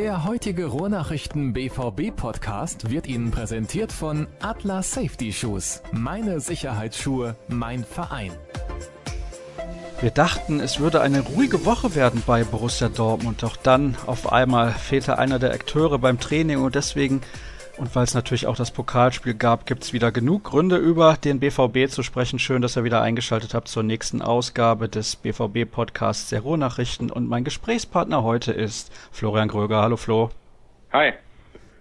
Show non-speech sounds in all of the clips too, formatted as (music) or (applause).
Der heutige Ruhrnachrichten BVB Podcast wird Ihnen präsentiert von Atlas Safety Shoes. Meine Sicherheitsschuhe, mein Verein. Wir dachten, es würde eine ruhige Woche werden bei Borussia Dortmund, doch dann auf einmal fehlte einer der Akteure beim Training und deswegen und weil es natürlich auch das Pokalspiel gab, gibt es wieder genug Gründe, über den BVB zu sprechen. Schön, dass ihr wieder eingeschaltet habt zur nächsten Ausgabe des BVB-Podcasts der Ruhrnachrichten. Und mein Gesprächspartner heute ist Florian Gröger. Hallo Flo. Hi.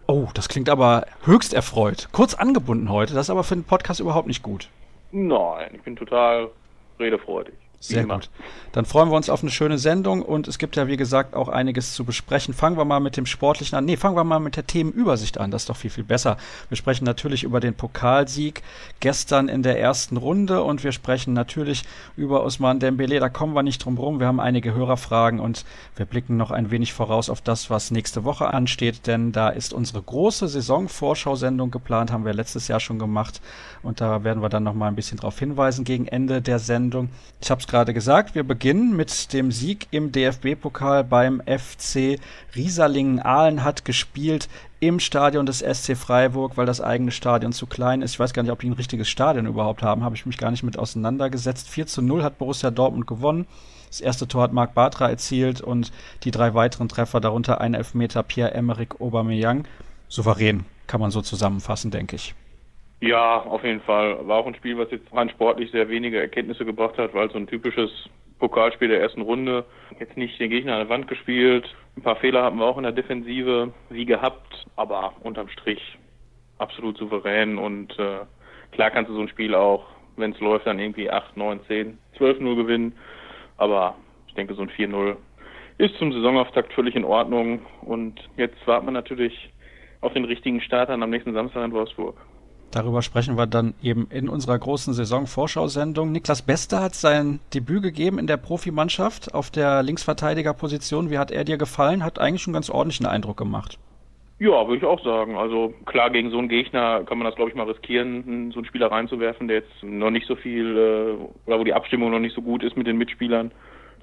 Oh, das klingt aber höchst erfreut. Kurz angebunden heute, das ist aber für den Podcast überhaupt nicht gut. Nein, ich bin total redefreudig. Sehr gut. Dann freuen wir uns auf eine schöne Sendung und es gibt ja, wie gesagt, auch einiges zu besprechen. Fangen wir mal mit dem Sportlichen an. Nee, fangen wir mal mit der Themenübersicht an. Das ist doch viel, viel besser. Wir sprechen natürlich über den Pokalsieg gestern in der ersten Runde und wir sprechen natürlich über Osman Dembele. Da kommen wir nicht drum rum. Wir haben einige Hörerfragen und wir blicken noch ein wenig voraus auf das, was nächste Woche ansteht, denn da ist unsere große Saisonvorschau-Sendung geplant, haben wir letztes Jahr schon gemacht und da werden wir dann noch mal ein bisschen drauf hinweisen gegen Ende der Sendung. Ich habe gerade gesagt, wir beginnen mit dem Sieg im DFB-Pokal beim FC Rieserlingen-Ahlen hat gespielt im Stadion des SC Freiburg, weil das eigene Stadion zu klein ist. Ich weiß gar nicht, ob die ein richtiges Stadion überhaupt haben, habe ich mich gar nicht mit auseinandergesetzt. 4 zu 0 hat Borussia Dortmund gewonnen. Das erste Tor hat Marc Bartra erzielt und die drei weiteren Treffer, darunter ein Elfmeter Pierre-Emerick Aubameyang. Souverän, kann man so zusammenfassen, denke ich. Ja, auf jeden Fall. War auch ein Spiel, was jetzt rein sportlich sehr wenige Erkenntnisse gebracht hat, weil so ein typisches Pokalspiel der ersten Runde jetzt nicht den Gegner an der Wand gespielt. Ein paar Fehler hatten wir auch in der Defensive wie gehabt, aber unterm Strich absolut souverän und äh, klar kannst du so ein Spiel auch, wenn es läuft, dann irgendwie 8, 9, 10, 12-0 gewinnen. Aber ich denke, so ein 4-0 ist zum Saisonauftakt völlig in Ordnung. Und jetzt wartet man natürlich auf den richtigen Start am nächsten Samstag in Wolfsburg. Darüber sprechen wir dann eben in unserer großen Saison-Vorschau-Sendung. Niklas Beste hat sein Debüt gegeben in der Profimannschaft auf der Linksverteidigerposition. Wie hat er dir gefallen? Hat eigentlich einen ganz ordentlichen Eindruck gemacht. Ja, würde ich auch sagen. Also klar, gegen so einen Gegner kann man das, glaube ich, mal riskieren, so einen Spieler reinzuwerfen, der jetzt noch nicht so viel, äh, oder wo die Abstimmung noch nicht so gut ist mit den Mitspielern.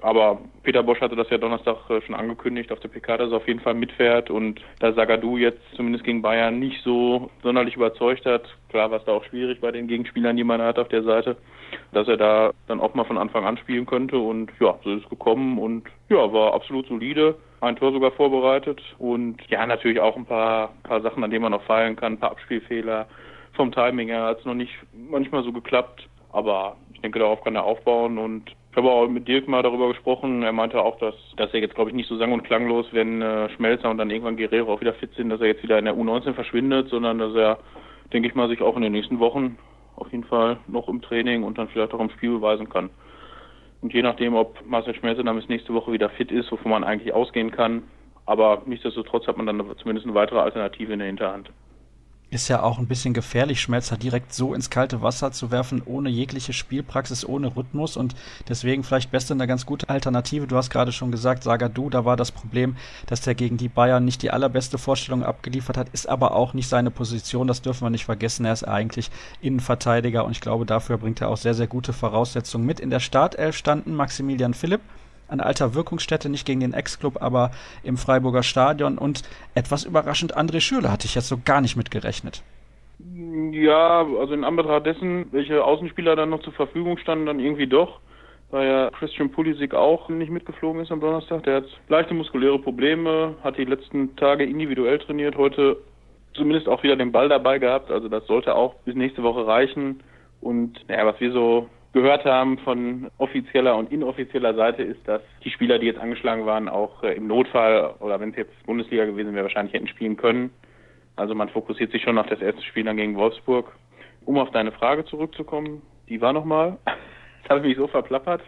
Aber Peter Bosch hatte das ja Donnerstag äh, schon angekündigt auf der PK, dass er auf jeden Fall mitfährt. Und da Sagadu jetzt zumindest gegen Bayern nicht so sonderlich überzeugt hat, klar war es da auch schwierig bei den Gegenspielern, die man hat auf der Seite, dass er da dann auch mal von Anfang an spielen könnte und ja, so ist es gekommen und ja, war absolut solide, ein Tor sogar vorbereitet und ja, natürlich auch ein paar, paar Sachen, an denen man noch feilen kann, ein paar Abspielfehler. Vom Timing her hat es noch nicht manchmal so geklappt, aber ich denke, darauf kann er aufbauen und ich habe auch mit Dirk mal darüber gesprochen. Er meinte auch, dass, dass er jetzt, glaube ich, nicht so sang- und klanglos, wenn äh, Schmelzer und dann irgendwann Guerrero auch wieder fit sind, dass er jetzt wieder in der U19 verschwindet, sondern dass er, denke ich mal, sich auch in den nächsten Wochen auf jeden Fall noch im Training und dann vielleicht auch im Spiel beweisen kann. Und je nachdem, ob Marcel Schmelzer dann bis nächste Woche wieder fit ist, wovon man eigentlich ausgehen kann, aber nichtsdestotrotz hat man dann zumindest eine weitere Alternative in der Hinterhand ist ja auch ein bisschen gefährlich, Schmelzer direkt so ins kalte Wasser zu werfen, ohne jegliche Spielpraxis, ohne Rhythmus und deswegen vielleicht Beste eine ganz gute Alternative. Du hast gerade schon gesagt, Sagadu, da war das Problem, dass der gegen die Bayern nicht die allerbeste Vorstellung abgeliefert hat, ist aber auch nicht seine Position, das dürfen wir nicht vergessen. Er ist eigentlich Innenverteidiger und ich glaube, dafür bringt er auch sehr, sehr gute Voraussetzungen mit. In der Startelf standen Maximilian Philipp, an alter Wirkungsstätte, nicht gegen den Ex-Club, aber im Freiburger Stadion. Und etwas überraschend, André Schürle hatte ich jetzt so gar nicht mit gerechnet. Ja, also in Anbetracht dessen, welche Außenspieler dann noch zur Verfügung standen, dann irgendwie doch. Da ja Christian Pulisic auch nicht mitgeflogen ist am Donnerstag. Der hat leichte muskuläre Probleme, hat die letzten Tage individuell trainiert, heute zumindest auch wieder den Ball dabei gehabt. Also das sollte auch bis nächste Woche reichen. Und naja, was wir so gehört haben von offizieller und inoffizieller Seite ist, dass die Spieler, die jetzt angeschlagen waren, auch äh, im Notfall oder wenn es jetzt Bundesliga gewesen wäre, wahrscheinlich hätten spielen können. Also man fokussiert sich schon auf das erste Spiel dann gegen Wolfsburg. Um auf deine Frage zurückzukommen, die war nochmal. Jetzt (laughs) habe ich mich so verplappert.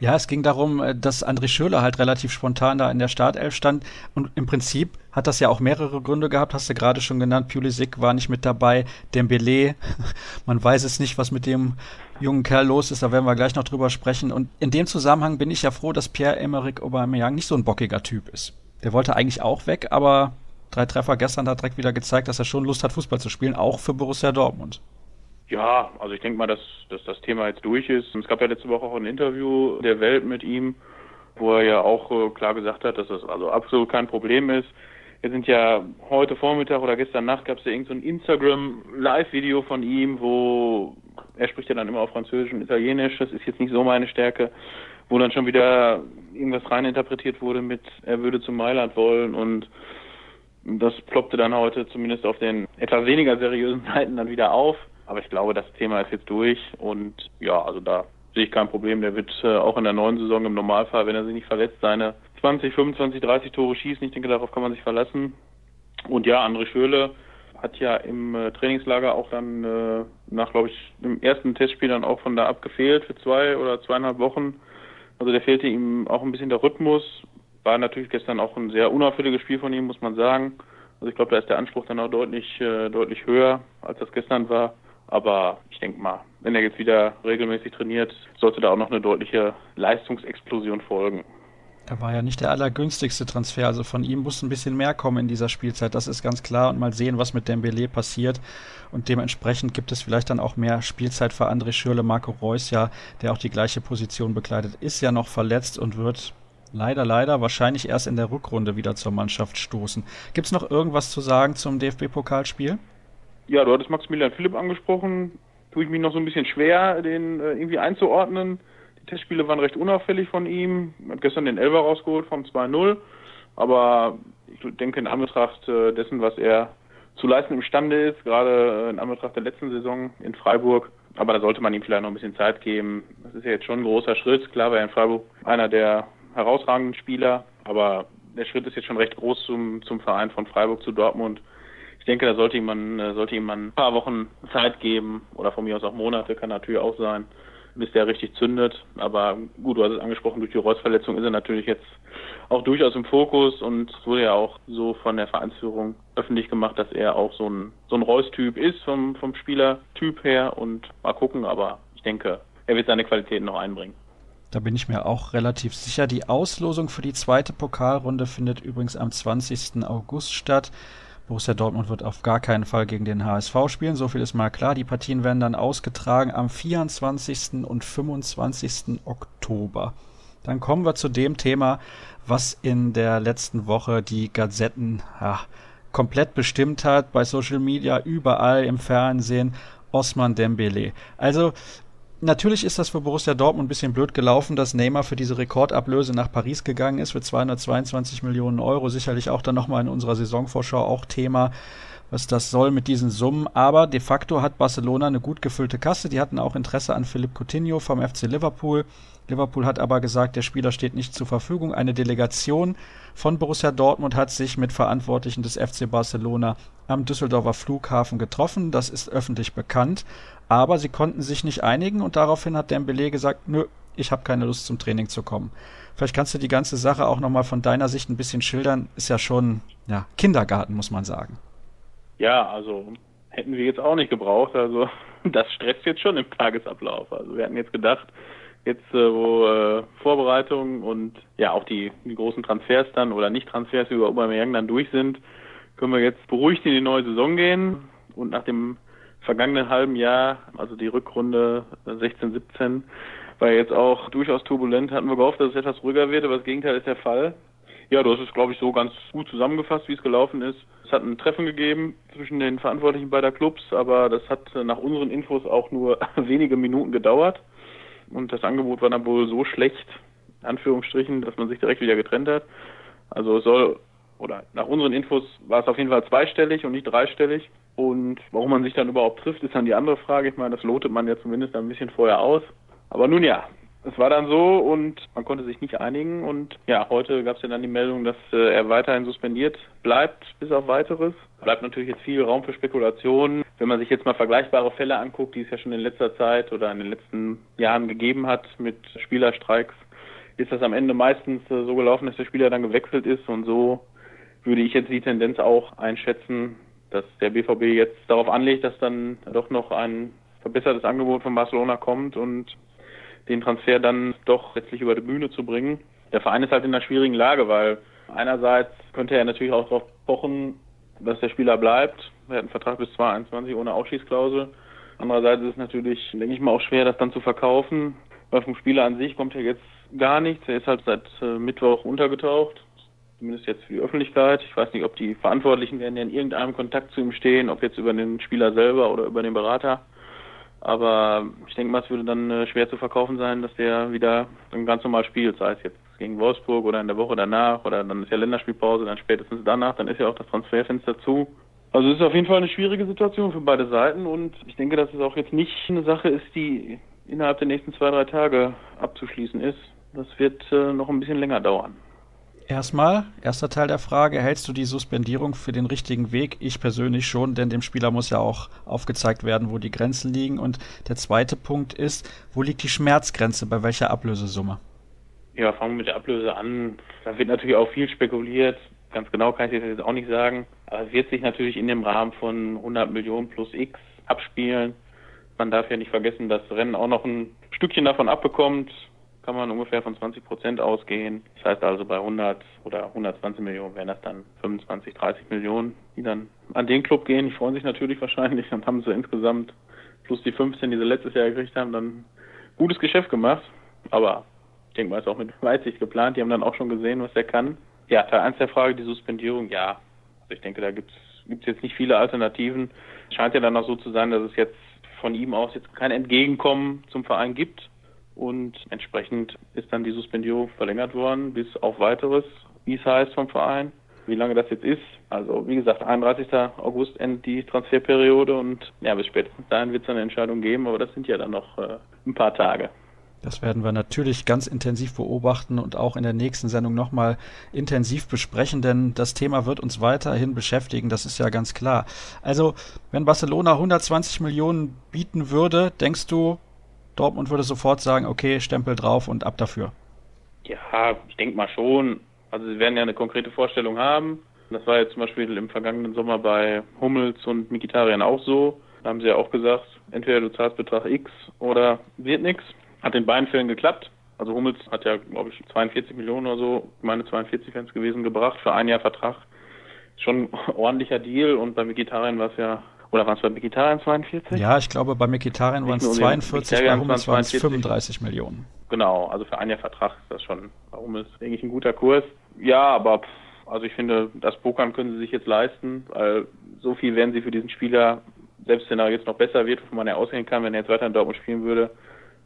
Ja, es ging darum, äh, dass André Schöler halt relativ spontan da in der Startelf stand. Und im Prinzip hat das ja auch mehrere Gründe gehabt, hast du gerade schon genannt. Pulisic war nicht mit dabei, Dembele, (laughs) man weiß es nicht, was mit dem jungen Kerl los ist, da werden wir gleich noch drüber sprechen. Und in dem Zusammenhang bin ich ja froh, dass Pierre-Emerick Aubameyang nicht so ein bockiger Typ ist. Der wollte eigentlich auch weg, aber drei Treffer gestern hat direkt wieder gezeigt, dass er schon Lust hat, Fußball zu spielen, auch für Borussia Dortmund. Ja, also ich denke mal, dass, dass das Thema jetzt durch ist. Es gab ja letzte Woche auch ein Interview der Welt mit ihm, wo er ja auch äh, klar gesagt hat, dass das also absolut kein Problem ist. Wir sind ja heute Vormittag oder gestern Nacht gab es ja irgendein so Instagram-Live-Video von ihm, wo er spricht ja dann immer auf Französisch und Italienisch, das ist jetzt nicht so meine Stärke, wo dann schon wieder irgendwas reininterpretiert wurde mit, er würde zum Mailand wollen und das ploppte dann heute zumindest auf den etwas weniger seriösen (laughs) Seiten dann wieder auf. Aber ich glaube, das Thema ist jetzt durch und ja, also da sehe ich kein Problem. Der wird äh, auch in der neuen Saison im Normalfall, wenn er sich nicht verletzt, seine 20, 25, 30 Tore schießen. Ich denke, darauf kann man sich verlassen. Und ja, André Schöle hat ja im äh, Trainingslager auch dann äh, nach, glaube ich, dem ersten Testspiel dann auch von da abgefehlt für zwei oder zweieinhalb Wochen. Also der fehlte ihm auch ein bisschen der Rhythmus. War natürlich gestern auch ein sehr unauffälliges Spiel von ihm, muss man sagen. Also ich glaube, da ist der Anspruch dann auch deutlich, äh, deutlich höher, als das gestern war. Aber ich denke mal, wenn er jetzt wieder regelmäßig trainiert, sollte da auch noch eine deutliche Leistungsexplosion folgen. Er war ja nicht der allergünstigste Transfer, also von ihm muss ein bisschen mehr kommen in dieser Spielzeit, das ist ganz klar und mal sehen, was mit Dembele passiert und dementsprechend gibt es vielleicht dann auch mehr Spielzeit für André Schürle, Marco Reus ja, der auch die gleiche Position bekleidet, ist ja noch verletzt und wird leider, leider wahrscheinlich erst in der Rückrunde wieder zur Mannschaft stoßen. Gibt es noch irgendwas zu sagen zum DFB-Pokalspiel? Ja, du hattest Maximilian Philipp angesprochen. Tue ich mich noch so ein bisschen schwer, den äh, irgendwie einzuordnen. Testspiele waren recht unauffällig von ihm. Hat gestern den Elber rausgeholt vom 2-0. Aber ich denke, in Anbetracht äh, dessen, was er zu leisten imstande ist, gerade äh, in Anbetracht der letzten Saison in Freiburg, aber da sollte man ihm vielleicht noch ein bisschen Zeit geben. Das ist ja jetzt schon ein großer Schritt. Klar war er in Freiburg einer der herausragenden Spieler, aber der Schritt ist jetzt schon recht groß zum, zum Verein von Freiburg zu Dortmund denke, da sollte man, äh, sollte ihm man ein paar Wochen Zeit geben oder von mir aus auch Monate, kann natürlich auch sein, bis der richtig zündet. Aber gut, du hast es angesprochen, durch die Reusverletzung ist er natürlich jetzt auch durchaus im Fokus und es wurde ja auch so von der Vereinsführung öffentlich gemacht, dass er auch so ein, so ein Reus-Typ ist vom, vom Spielertyp her und mal gucken, aber ich denke, er wird seine Qualitäten noch einbringen. Da bin ich mir auch relativ sicher. Die Auslosung für die zweite Pokalrunde findet übrigens am 20. August statt. Borussia Dortmund wird auf gar keinen Fall gegen den HSV spielen, so viel ist mal klar. Die Partien werden dann ausgetragen am 24. und 25. Oktober. Dann kommen wir zu dem Thema, was in der letzten Woche die Gazetten ja, komplett bestimmt hat, bei Social Media, überall im Fernsehen. Osman Dembele. Also Natürlich ist das für Borussia Dortmund ein bisschen blöd gelaufen, dass Neymar für diese Rekordablöse nach Paris gegangen ist für 222 Millionen Euro. Sicherlich auch dann nochmal in unserer Saisonvorschau auch Thema, was das soll mit diesen Summen. Aber de facto hat Barcelona eine gut gefüllte Kasse. Die hatten auch Interesse an Philipp Coutinho vom FC Liverpool. Liverpool hat aber gesagt, der Spieler steht nicht zur Verfügung. Eine Delegation von Borussia Dortmund hat sich mit Verantwortlichen des FC Barcelona am Düsseldorfer Flughafen getroffen. Das ist öffentlich bekannt aber sie konnten sich nicht einigen und daraufhin hat Dembele gesagt, nö, ich habe keine Lust zum Training zu kommen. Vielleicht kannst du die ganze Sache auch nochmal von deiner Sicht ein bisschen schildern. Ist ja schon ja, Kindergarten, muss man sagen. Ja, also hätten wir jetzt auch nicht gebraucht. Also (laughs) das stresst jetzt schon im Tagesablauf. Also wir hatten jetzt gedacht, jetzt äh, wo äh, Vorbereitungen und ja auch die, die großen Transfers dann oder Nicht-Transfers über Aubameyang dann durch sind, können wir jetzt beruhigt in die neue Saison gehen und nach dem vergangenen halben Jahr, also die Rückrunde 16, 17, war jetzt auch durchaus turbulent. Hatten wir gehofft, dass es etwas ruhiger wird, aber das Gegenteil ist der Fall. Ja, du hast es, glaube ich, so ganz gut zusammengefasst, wie es gelaufen ist. Es hat ein Treffen gegeben zwischen den Verantwortlichen beider Clubs, aber das hat nach unseren Infos auch nur (laughs) wenige Minuten gedauert. Und das Angebot war dann wohl so schlecht, Anführungsstrichen, dass man sich direkt wieder getrennt hat. Also es soll, oder nach unseren Infos war es auf jeden Fall zweistellig und nicht dreistellig. Und warum man sich dann überhaupt trifft, ist dann die andere Frage. Ich meine, das lotet man ja zumindest ein bisschen vorher aus. Aber nun ja, es war dann so und man konnte sich nicht einigen. Und ja, heute gab es ja dann die Meldung, dass äh, er weiterhin suspendiert bleibt, bis auf weiteres. Bleibt natürlich jetzt viel Raum für Spekulationen. Wenn man sich jetzt mal vergleichbare Fälle anguckt, die es ja schon in letzter Zeit oder in den letzten Jahren gegeben hat mit Spielerstreiks, ist das am Ende meistens äh, so gelaufen, dass der Spieler dann gewechselt ist. Und so würde ich jetzt die Tendenz auch einschätzen, dass der BVB jetzt darauf anlegt, dass dann doch noch ein verbessertes Angebot von Barcelona kommt und den Transfer dann doch letztlich über die Bühne zu bringen. Der Verein ist halt in einer schwierigen Lage, weil einerseits könnte er natürlich auch darauf pochen, dass der Spieler bleibt. Er hat einen Vertrag bis 2021 ohne Ausschießklausel. Andererseits ist es natürlich, denke ich mal, auch schwer, das dann zu verkaufen, weil vom Spieler an sich kommt ja jetzt gar nichts. Er ist halt seit äh, Mittwoch untergetaucht. zumindest jetzt für die Öffentlichkeit. Ich weiß nicht, ob die Verantwortlichen werden ja in irgendeinem Kontakt zu ihm stehen, ob jetzt über den Spieler selber oder über den Berater. Aber ich denke mal, es würde dann äh, schwer zu verkaufen sein, dass der wieder ganz normal spielt, sei es jetzt gegen Wolfsburg oder in der Woche danach oder dann ist ja Länderspielpause, dann spätestens danach, dann ist ja auch das Transferfenster zu. Also es ist auf jeden Fall eine schwierige Situation für beide Seiten und ich denke, dass es auch jetzt nicht eine Sache ist, die innerhalb der nächsten zwei, drei Tage abzuschließen ist. Das wird äh, noch ein bisschen länger dauern. Erstmal, erster Teil der Frage, hältst du die Suspendierung für den richtigen Weg? Ich persönlich schon, denn dem Spieler muss ja auch aufgezeigt werden, wo die Grenzen liegen. Und der zweite Punkt ist, wo liegt die Schmerzgrenze, bei welcher Ablösesumme? Ja, fangen wir mit der Ablöse an. Da wird natürlich auch viel spekuliert. Ganz genau kann ich das jetzt auch nicht sagen. Aber es wird sich natürlich in dem Rahmen von 100 Millionen plus X abspielen. Man darf ja nicht vergessen, dass Rennen auch noch ein Stückchen davon abbekommt kann man ungefähr von 20 Prozent ausgehen. Das heißt also bei 100 oder 120 Millionen wären das dann 25, 30 Millionen, die dann an den Club gehen. Die freuen sich natürlich (laughs) wahrscheinlich. Dann haben sie insgesamt plus die 15, die sie letztes Jahr gekriegt haben, dann gutes Geschäft gemacht. Aber ich denke mal, ist auch mit (laughs) Weitsicht geplant. Die haben dann auch schon gesehen, was er kann. Ja, Teil 1 der Frage, die Suspendierung, ja. Also ich denke, da gibt es jetzt nicht viele Alternativen. Scheint ja dann auch so zu sein, dass es jetzt von ihm aus jetzt kein Entgegenkommen zum Verein gibt und entsprechend ist dann die Suspendierung verlängert worden bis auf weiteres, wie es heißt vom Verein. Wie lange das jetzt ist, also wie gesagt, 31. August endet die Transferperiode und ja, bis spätestens dahin wird es eine Entscheidung geben, aber das sind ja dann noch äh, ein paar Tage. Das werden wir natürlich ganz intensiv beobachten und auch in der nächsten Sendung nochmal intensiv besprechen, denn das Thema wird uns weiterhin beschäftigen, das ist ja ganz klar. Also, wenn Barcelona 120 Millionen bieten würde, denkst du, Dortmund würde sofort sagen, okay, Stempel drauf und ab dafür. Ja, ich denke mal schon. Also sie werden ja eine konkrete Vorstellung haben. Das war jetzt zum Beispiel im vergangenen Sommer bei Hummels und Mikitarian auch so. Da haben sie ja auch gesagt, entweder du zahlst Betrag X oder wird nichts. Hat in beiden Fällen geklappt. Also Hummels hat ja, glaube ich, 42 Millionen oder so, meine 42 wären es gewesen, gebracht für ein Jahr Vertrag. Schon ein (laughs) ordentlicher Deal und bei Mikitarian war es ja oder waren es bei Mikitarian 42? Ja, ich glaube, bei Mikitarian waren es 42, bei Hummels waren es 35 Millionen. Genau, also für ein Jahr Vertrag ist das schon, warum ist eigentlich ein guter Kurs. Ja, aber also ich finde, das Pokern können sie sich jetzt leisten, weil so viel werden sie für diesen Spieler, selbst wenn er jetzt noch besser wird, wovon man ja ausgehen kann, wenn er jetzt weiter in Dortmund spielen würde,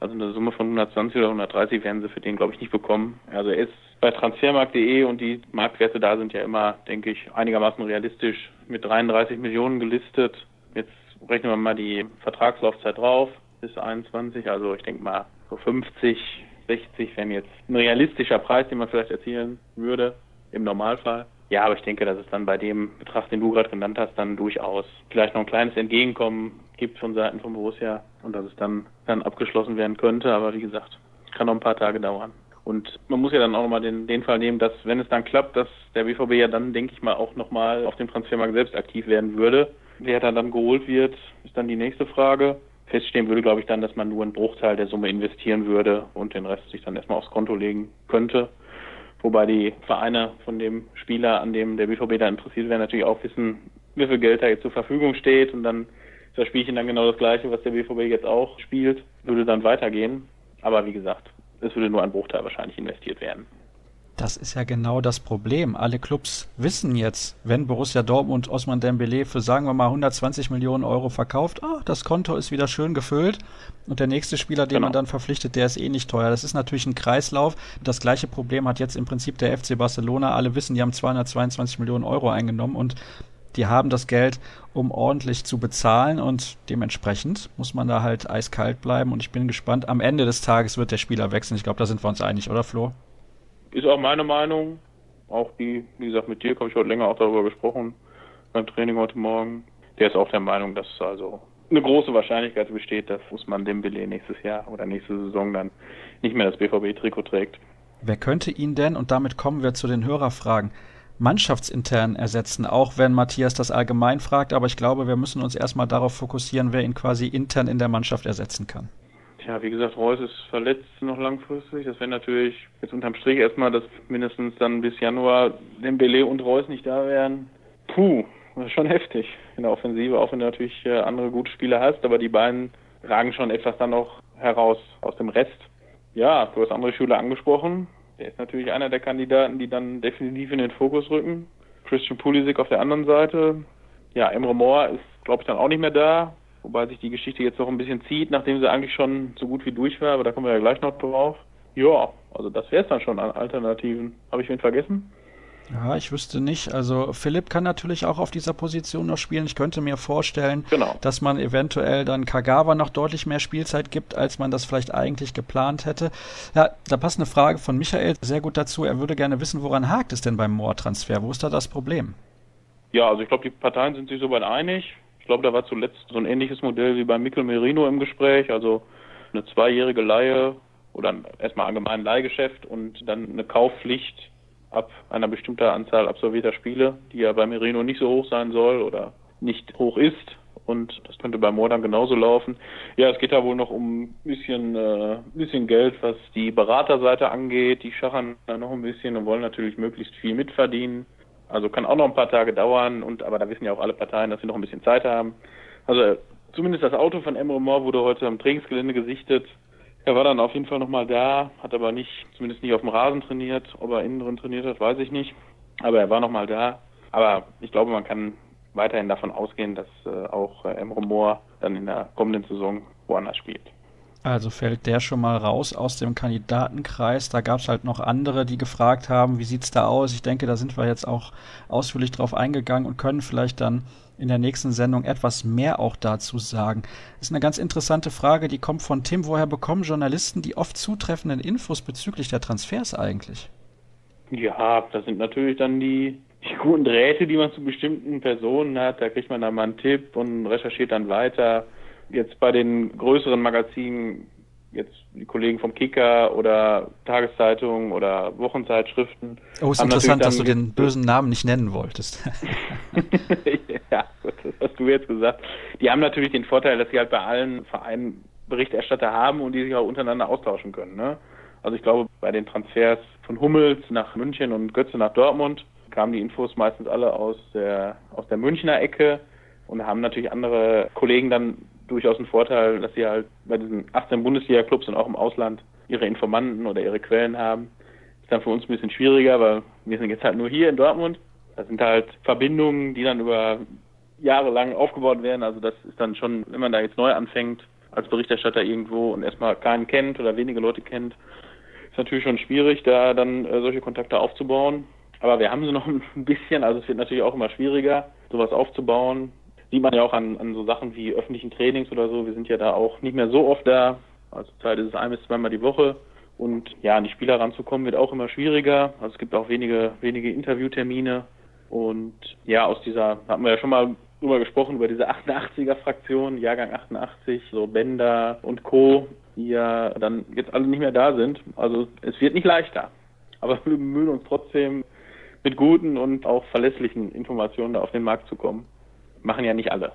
also eine Summe von 120 oder 130 werden sie für den, glaube ich, nicht bekommen. Also er ist bei transfermarkt.de und die Marktwerte da sind ja immer, denke ich, einigermaßen realistisch mit 33 Millionen gelistet. Jetzt rechnen wir mal die Vertragslaufzeit drauf bis 21. Also ich denke mal so 50, 60 wären jetzt ein realistischer Preis, den man vielleicht erzielen würde im Normalfall. Ja, aber ich denke, dass es dann bei dem Betrag, den du gerade genannt hast, dann durchaus vielleicht noch ein kleines Entgegenkommen gibt von Seiten von Borussia und dass es dann, dann abgeschlossen werden könnte. Aber wie gesagt, kann noch ein paar Tage dauern. Und man muss ja dann auch nochmal den, den Fall nehmen, dass wenn es dann klappt, dass der BVB ja dann, denke ich mal, auch nochmal auf dem Transfermarkt selbst aktiv werden würde. Wer da dann geholt wird, ist dann die nächste Frage. Feststehen würde, glaube ich, dann, dass man nur einen Bruchteil der Summe investieren würde und den Rest sich dann erstmal aufs Konto legen könnte. Wobei die Vereine von dem Spieler, an dem der BVB da interessiert wäre, natürlich auch wissen, wie viel Geld da jetzt zur Verfügung steht und dann ist das Spielchen dann genau das gleiche, was der BVB jetzt auch spielt, würde dann weitergehen. Aber wie gesagt, es würde nur ein Bruchteil wahrscheinlich investiert werden. Das ist ja genau das Problem. Alle Clubs wissen jetzt, wenn Borussia Dortmund Osman Dembele für sagen wir mal 120 Millionen Euro verkauft, ah, das Konto ist wieder schön gefüllt und der nächste Spieler, den genau. man dann verpflichtet, der ist eh nicht teuer. Das ist natürlich ein Kreislauf. Das gleiche Problem hat jetzt im Prinzip der FC Barcelona. Alle wissen, die haben 222 Millionen Euro eingenommen und die haben das Geld, um ordentlich zu bezahlen und dementsprechend muss man da halt eiskalt bleiben und ich bin gespannt. Am Ende des Tages wird der Spieler wechseln. Ich glaube, da sind wir uns einig, oder Flo? Ist auch meine Meinung. Auch die, wie gesagt, mit dir habe ich heute länger auch darüber gesprochen, beim Training heute Morgen. Der ist auch der Meinung, dass also eine große Wahrscheinlichkeit besteht, dass Usman Dembele nächstes Jahr oder nächste Saison dann nicht mehr das BVB-Trikot trägt. Wer könnte ihn denn, und damit kommen wir zu den Hörerfragen, mannschaftsintern ersetzen, auch wenn Matthias das allgemein fragt, aber ich glaube, wir müssen uns erstmal darauf fokussieren, wer ihn quasi intern in der Mannschaft ersetzen kann. Tja, wie gesagt, Reus ist verletzt noch langfristig. Das wäre natürlich jetzt unterm Strich erstmal, dass mindestens dann bis Januar Dembele und Reus nicht da wären. Puh, das ist schon heftig in der Offensive, auch wenn du natürlich äh, andere gute Spieler hast, aber die beiden ragen schon etwas dann noch heraus aus dem Rest. Ja, du hast andere Schüler angesprochen. Der ist natürlich einer der Kandidaten, die dann definitiv in den Fokus rücken. Christian Pulisic auf der anderen Seite. Ja, Emre Moore ist, glaube ich, dann auch nicht mehr da. Wobei sich die Geschichte jetzt noch ein bisschen zieht, nachdem sie eigentlich schon so gut wie durch war. Aber da kommen wir ja gleich noch drauf. Ja, also das wäre es dann schon an Alternativen. Habe ich wen vergessen? Ja, ich wüsste nicht. Also Philipp kann natürlich auch auf dieser Position noch spielen. Ich könnte mir vorstellen, genau. dass man eventuell dann Kagawa noch deutlich mehr Spielzeit gibt, als man das vielleicht eigentlich geplant hätte. Ja, da passt eine Frage von Michael sehr gut dazu. Er würde gerne wissen, woran hakt es denn beim Moore-Transfer? Wo ist da das Problem? Ja, also ich glaube, die Parteien sind sich soweit einig. Ich glaube, da war zuletzt so ein ähnliches Modell wie bei Mikkel Merino im Gespräch, also eine zweijährige Leihe oder erstmal allgemein Leihgeschäft und dann eine Kaufpflicht ab einer bestimmten Anzahl absolvierter Spiele, die ja bei Merino nicht so hoch sein soll oder nicht hoch ist. Und das könnte bei Moore dann genauso laufen. Ja, es geht da wohl noch um ein bisschen, äh, bisschen Geld, was die Beraterseite angeht. Die schachern da noch ein bisschen und wollen natürlich möglichst viel mitverdienen. Also kann auch noch ein paar Tage dauern. Und aber da wissen ja auch alle Parteien, dass sie noch ein bisschen Zeit haben. Also zumindest das Auto von Emre Moore wurde heute am Trainingsgelände gesichtet. Er war dann auf jeden Fall nochmal da, hat aber nicht, zumindest nicht auf dem Rasen trainiert. Ob er innen drin trainiert hat, weiß ich nicht. Aber er war nochmal da. Aber ich glaube, man kann weiterhin davon ausgehen, dass äh, auch äh, Emre Moore dann in der kommenden Saison woanders spielt. Also fällt der schon mal raus aus dem Kandidatenkreis. Da gab es halt noch andere, die gefragt haben, wie sieht's da aus? Ich denke, da sind wir jetzt auch ausführlich drauf eingegangen und können vielleicht dann in der nächsten Sendung etwas mehr auch dazu sagen. Ist eine ganz interessante Frage, die kommt von Tim. Woher bekommen Journalisten die oft zutreffenden Infos bezüglich der Transfers eigentlich? Ja, das sind natürlich dann die, die guten Drähte, die man zu bestimmten Personen hat. Da kriegt man dann mal einen Tipp und recherchiert dann weiter jetzt bei den größeren Magazinen, jetzt die Kollegen vom Kicker oder Tageszeitungen oder Wochenzeitschriften. Oh, ist interessant, dass du den bösen Namen nicht nennen wolltest. (laughs) ja, gut, das hast du jetzt gesagt. Die haben natürlich den Vorteil, dass sie halt bei allen Vereinen Berichterstatter haben und die sich auch untereinander austauschen können. Ne? Also ich glaube, bei den Transfers von Hummels nach München und Götze nach Dortmund kamen die Infos meistens alle aus der, aus der Münchner Ecke und haben natürlich andere Kollegen dann durchaus ein Vorteil, dass sie halt bei diesen 18 Bundesliga-Clubs und auch im Ausland ihre Informanten oder ihre Quellen haben. Ist dann für uns ein bisschen schwieriger, weil wir sind jetzt halt nur hier in Dortmund. Das sind halt Verbindungen, die dann über Jahre lang aufgebaut werden. Also das ist dann schon, wenn man da jetzt neu anfängt als Berichterstatter irgendwo und erstmal keinen kennt oder wenige Leute kennt, ist natürlich schon schwierig, da dann äh, solche Kontakte aufzubauen. Aber wir haben sie noch (laughs) ein bisschen, also es wird natürlich auch immer schwieriger, sowas aufzubauen sieht man ja auch an, an so Sachen wie öffentlichen Trainings oder so. Wir sind ja da auch nicht mehr so oft da. Also Zeit ist es ein bis zweimal die Woche. Und ja, an die Spieler ranzukommen wird auch immer schwieriger. Also es gibt auch wenige, wenige Interviewtermine. Und ja, aus dieser, hatten wir ja schon mal drüber gesprochen, über diese 88er Fraktion, Jahrgang 88, so Bender und Co., die ja dann jetzt alle nicht mehr da sind. Also es wird nicht leichter. Aber wir bemühen uns trotzdem, mit guten und auch verlässlichen Informationen da auf den Markt zu kommen machen ja nicht alle.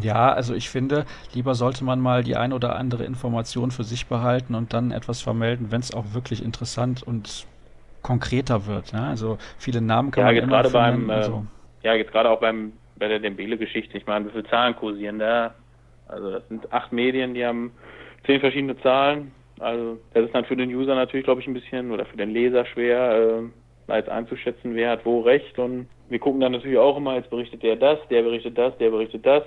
Ja, also ich finde, lieber sollte man mal die ein oder andere Information für sich behalten und dann etwas vermelden, wenn es auch wirklich interessant und konkreter wird. Ja? Also viele Namen kann ja, man jetzt gerade beim, also. äh, Ja, jetzt gerade auch beim bei der Dembele-Geschichte. Ich meine, wie viele Zahlen kursieren da? Also das sind acht Medien, die haben zehn verschiedene Zahlen. Also das ist dann für den User natürlich, glaube ich, ein bisschen oder für den Leser schwer, äh, jetzt einzuschätzen, wer hat wo recht und wir gucken dann natürlich auch immer, jetzt berichtet der das, der berichtet das, der berichtet das.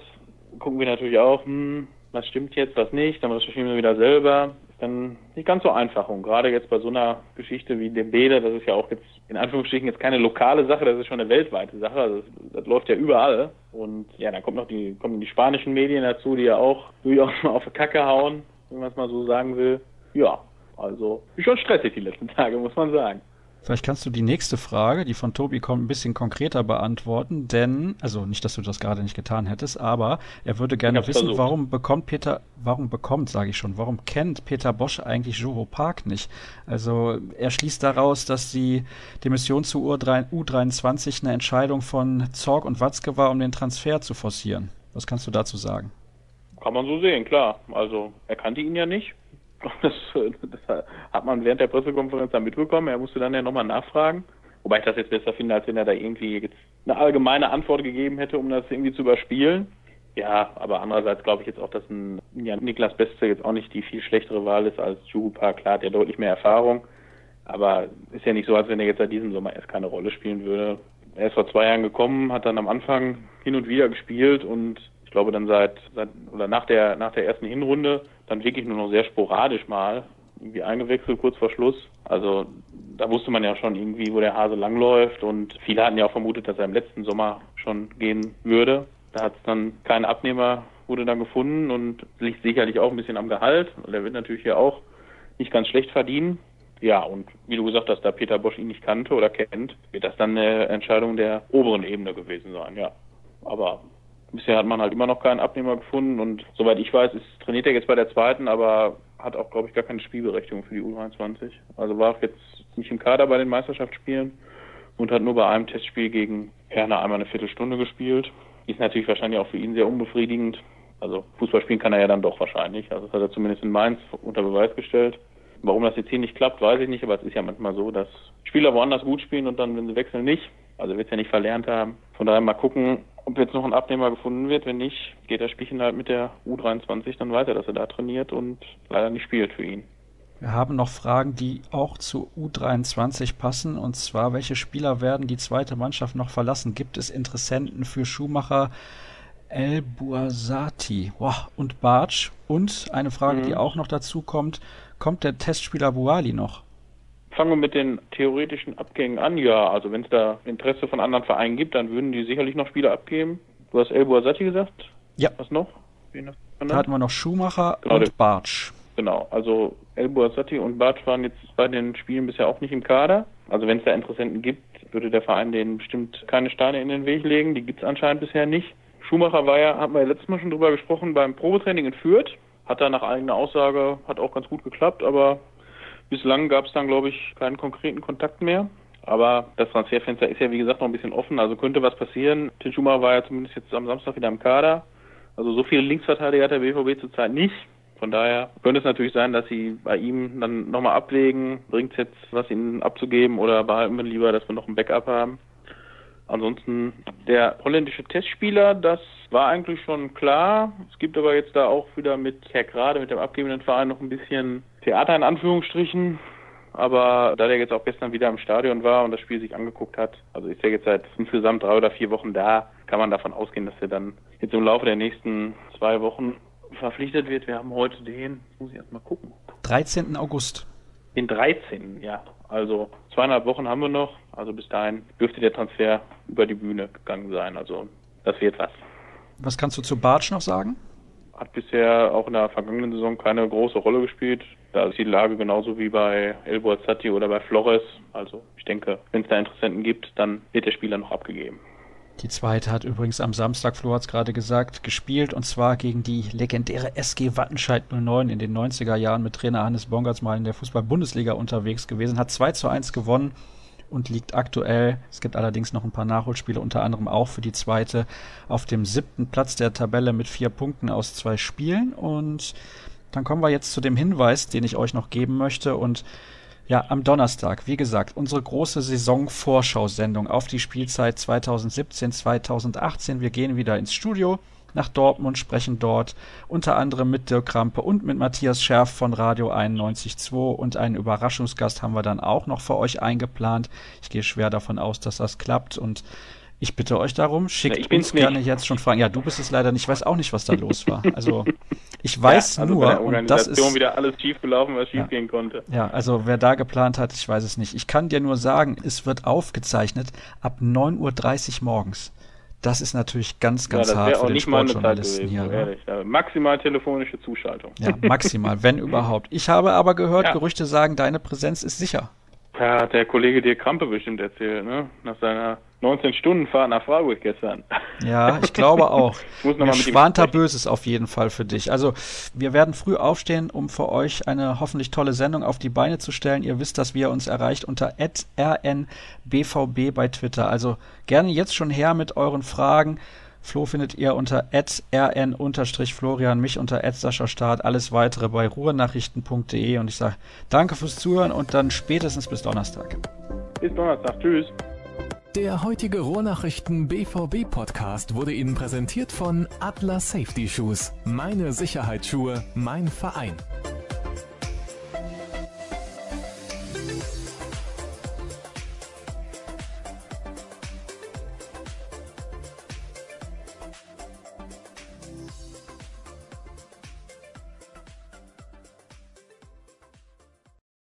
Gucken wir natürlich auch, hm, was stimmt jetzt, was nicht, dann recherchieren wir wieder selber. Ist dann nicht ganz so einfach. Und gerade jetzt bei so einer Geschichte wie dem Bede, das ist ja auch jetzt in Anführungsstrichen jetzt keine lokale Sache, das ist schon eine weltweite Sache. Also das, das läuft ja überall. Und ja, dann kommt noch die, kommen die spanischen Medien dazu, die ja auch durchaus (laughs) mal auf die Kacke hauen, wenn man es mal so sagen will. Ja, also schon stressig die letzten Tage, muss man sagen. Vielleicht kannst du die nächste Frage, die von Tobi kommt, ein bisschen konkreter beantworten, denn, also nicht, dass du das gerade nicht getan hättest, aber er würde gerne wissen, versucht. warum bekommt Peter, warum bekommt, sage ich schon, warum kennt Peter Bosch eigentlich Joho Park nicht? Also er schließt daraus, dass die Demission zu U23 eine Entscheidung von Zorg und Watzke war, um den Transfer zu forcieren. Was kannst du dazu sagen? Kann man so sehen, klar. Also er kannte ihn ja nicht (laughs) Das, das, man während der Pressekonferenz dann mitbekommen. Er musste dann ja nochmal nachfragen. Wobei ich das jetzt besser finde, als wenn er da irgendwie jetzt eine allgemeine Antwort gegeben hätte, um das irgendwie zu überspielen. Ja, aber andererseits glaube ich jetzt auch, dass ein ja, Niklas Beste jetzt auch nicht die viel schlechtere Wahl ist als Juhupa. Klar, hat er deutlich mehr Erfahrung. Aber ist ja nicht so, als wenn er jetzt seit diesem Sommer erst keine Rolle spielen würde. Er ist vor zwei Jahren gekommen, hat dann am Anfang hin und wieder gespielt und ich glaube dann seit, seit oder nach der nach der ersten Hinrunde dann wirklich nur noch sehr sporadisch mal irgendwie eingewechselt kurz vor Schluss. Also da wusste man ja schon irgendwie, wo der Hase langläuft und viele hatten ja auch vermutet, dass er im letzten Sommer schon gehen würde. Da hat es dann keinen Abnehmer wurde dann gefunden und liegt sicherlich auch ein bisschen am Gehalt. Und er wird natürlich hier auch nicht ganz schlecht verdienen. Ja, und wie du gesagt hast, da Peter Bosch ihn nicht kannte oder kennt, wird das dann eine Entscheidung der oberen Ebene gewesen sein, ja. Aber bisher hat man halt immer noch keinen Abnehmer gefunden und soweit ich weiß, ist, trainiert er jetzt bei der zweiten, aber hat auch, glaube ich, gar keine Spielberechtigung für die U23. Also war jetzt nicht im Kader bei den Meisterschaftsspielen und hat nur bei einem Testspiel gegen Herner einmal eine Viertelstunde gespielt. Ist natürlich wahrscheinlich auch für ihn sehr unbefriedigend. Also Fußball spielen kann er ja dann doch wahrscheinlich. Also das hat er zumindest in Mainz unter Beweis gestellt. Warum das jetzt hier nicht klappt, weiß ich nicht, aber es ist ja manchmal so, dass Spieler woanders gut spielen und dann, wenn sie wechseln, nicht. Also wird es ja nicht verlernt haben. Von daher mal gucken, ob jetzt noch ein Abnehmer gefunden wird. Wenn nicht, geht das Spielchen halt mit der U23 dann weiter, dass er da trainiert und leider nicht spielt für ihn. Wir haben noch Fragen, die auch zu U23 passen. Und zwar, welche Spieler werden die zweite Mannschaft noch verlassen? Gibt es Interessenten für Schumacher, El Buasati wow, und Bartsch? Und eine Frage, mhm. die auch noch dazu kommt, kommt der Testspieler Buali noch? Fangen wir mit den theoretischen Abgängen an. Ja, also wenn es da Interesse von anderen Vereinen gibt, dann würden die sicherlich noch Spieler abgeben. Du hast El Buasati gesagt? Ja. Was noch? Da hatten wir noch Schumacher genau, und Bartsch. Genau, also El Buasati und Bartsch waren jetzt bei den Spielen bisher auch nicht im Kader. Also wenn es da Interessenten gibt, würde der Verein denen bestimmt keine Steine in den Weg legen. Die gibt es anscheinend bisher nicht. Schumacher war ja, haben wir ja letztes Mal schon drüber gesprochen, beim Probetraining in Fürth. Hat da nach eigener Aussage, hat auch ganz gut geklappt, aber bislang gab es dann, glaube ich, keinen konkreten Kontakt mehr. Aber das Transferfenster ist ja, wie gesagt, noch ein bisschen offen, also könnte was passieren. Tim Schumacher war ja zumindest jetzt am Samstag wieder im Kader. Also so viele Linksverteidiger hat der BVB zurzeit nicht. Von daher könnte es natürlich sein, dass sie bei ihm dann nochmal ablegen, bringt es jetzt was ihnen abzugeben oder behalten wir lieber, dass wir noch ein Backup haben. Ansonsten der holländische Testspieler, das war eigentlich schon klar. Es gibt aber jetzt da auch wieder mit Herr Grade, mit dem abgebenden Verein, noch ein bisschen Theater in Anführungsstrichen. Aber da der jetzt auch gestern wieder im Stadion war und das Spiel sich angeguckt hat, also ist er jetzt seit insgesamt drei oder vier Wochen da, kann man davon ausgehen, dass er dann jetzt im Laufe der nächsten zwei Wochen verpflichtet wird. Wir haben heute den, muss ich erstmal gucken. 13. August. Den 13. Ja, also zweieinhalb Wochen haben wir noch. Also bis dahin dürfte der Transfer über die Bühne gegangen sein. Also das wird was. Was kannst du zu Bartsch noch sagen? Hat bisher auch in der vergangenen Saison keine große Rolle gespielt. Da ist die Lage genauso wie bei El Boazati oder bei Flores. Also ich denke, wenn es da Interessenten gibt, dann wird der Spieler noch abgegeben. Die zweite hat übrigens am Samstag, Flo hat es gerade gesagt, gespielt und zwar gegen die legendäre SG Wattenscheid 09 in den 90er Jahren mit Trainer Hannes Bongartz mal in der Fußball-Bundesliga unterwegs gewesen, hat 2 zu 1 gewonnen und liegt aktuell, es gibt allerdings noch ein paar Nachholspiele, unter anderem auch für die zweite, auf dem siebten Platz der Tabelle mit vier Punkten aus zwei Spielen. Und dann kommen wir jetzt zu dem Hinweis, den ich euch noch geben möchte. Und ja, am Donnerstag, wie gesagt, unsere große Saisonvorschau-Sendung auf die Spielzeit 2017-2018. Wir gehen wieder ins Studio nach Dortmund, sprechen dort unter anderem mit Dirk Krampe und mit Matthias Scherf von Radio 91.2 und einen Überraschungsgast haben wir dann auch noch für euch eingeplant. Ich gehe schwer davon aus, dass das klappt und ich bitte euch darum, schickt ja, uns gerne nicht. jetzt schon Fragen. Ja, du bist es leider nicht, ich weiß auch nicht, was da (laughs) los war. Also ich weiß ja, also nur, und das ist wieder alles schief gelaufen, was schief ja, gehen konnte. Ja, also wer da geplant hat, ich weiß es nicht. Ich kann dir nur sagen, es wird aufgezeichnet ab 9.30 Uhr morgens. Das ist natürlich ganz, ganz ja, hart für den Sportjournalisten hier. Ne? Maximal telefonische Zuschaltung. Ja, maximal, wenn überhaupt. Ich habe aber gehört, Gerüchte sagen, deine Präsenz ist sicher. Ja, hat der Kollege dir Krampe bestimmt erzählt, ne? Nach seiner 19-Stunden-Fahrt nach Freiburg gestern. Ja, ich glaube auch. ich (laughs) muss noch mal mit schwanta Böses auf jeden Fall für dich. Also, wir werden früh aufstehen, um für euch eine hoffentlich tolle Sendung auf die Beine zu stellen. Ihr wisst, dass wir uns erreicht unter rnbvb bei Twitter. Also gerne jetzt schon her mit euren Fragen. Flo findet ihr unter rn-florian, mich unter Start, alles weitere bei ruhrnachrichten.de und ich sage danke fürs Zuhören und dann spätestens bis Donnerstag. Bis Donnerstag, tschüss. Der heutige Ruhrnachrichten BVB Podcast wurde Ihnen präsentiert von Atlas Safety Shoes. Meine Sicherheitsschuhe, mein Verein.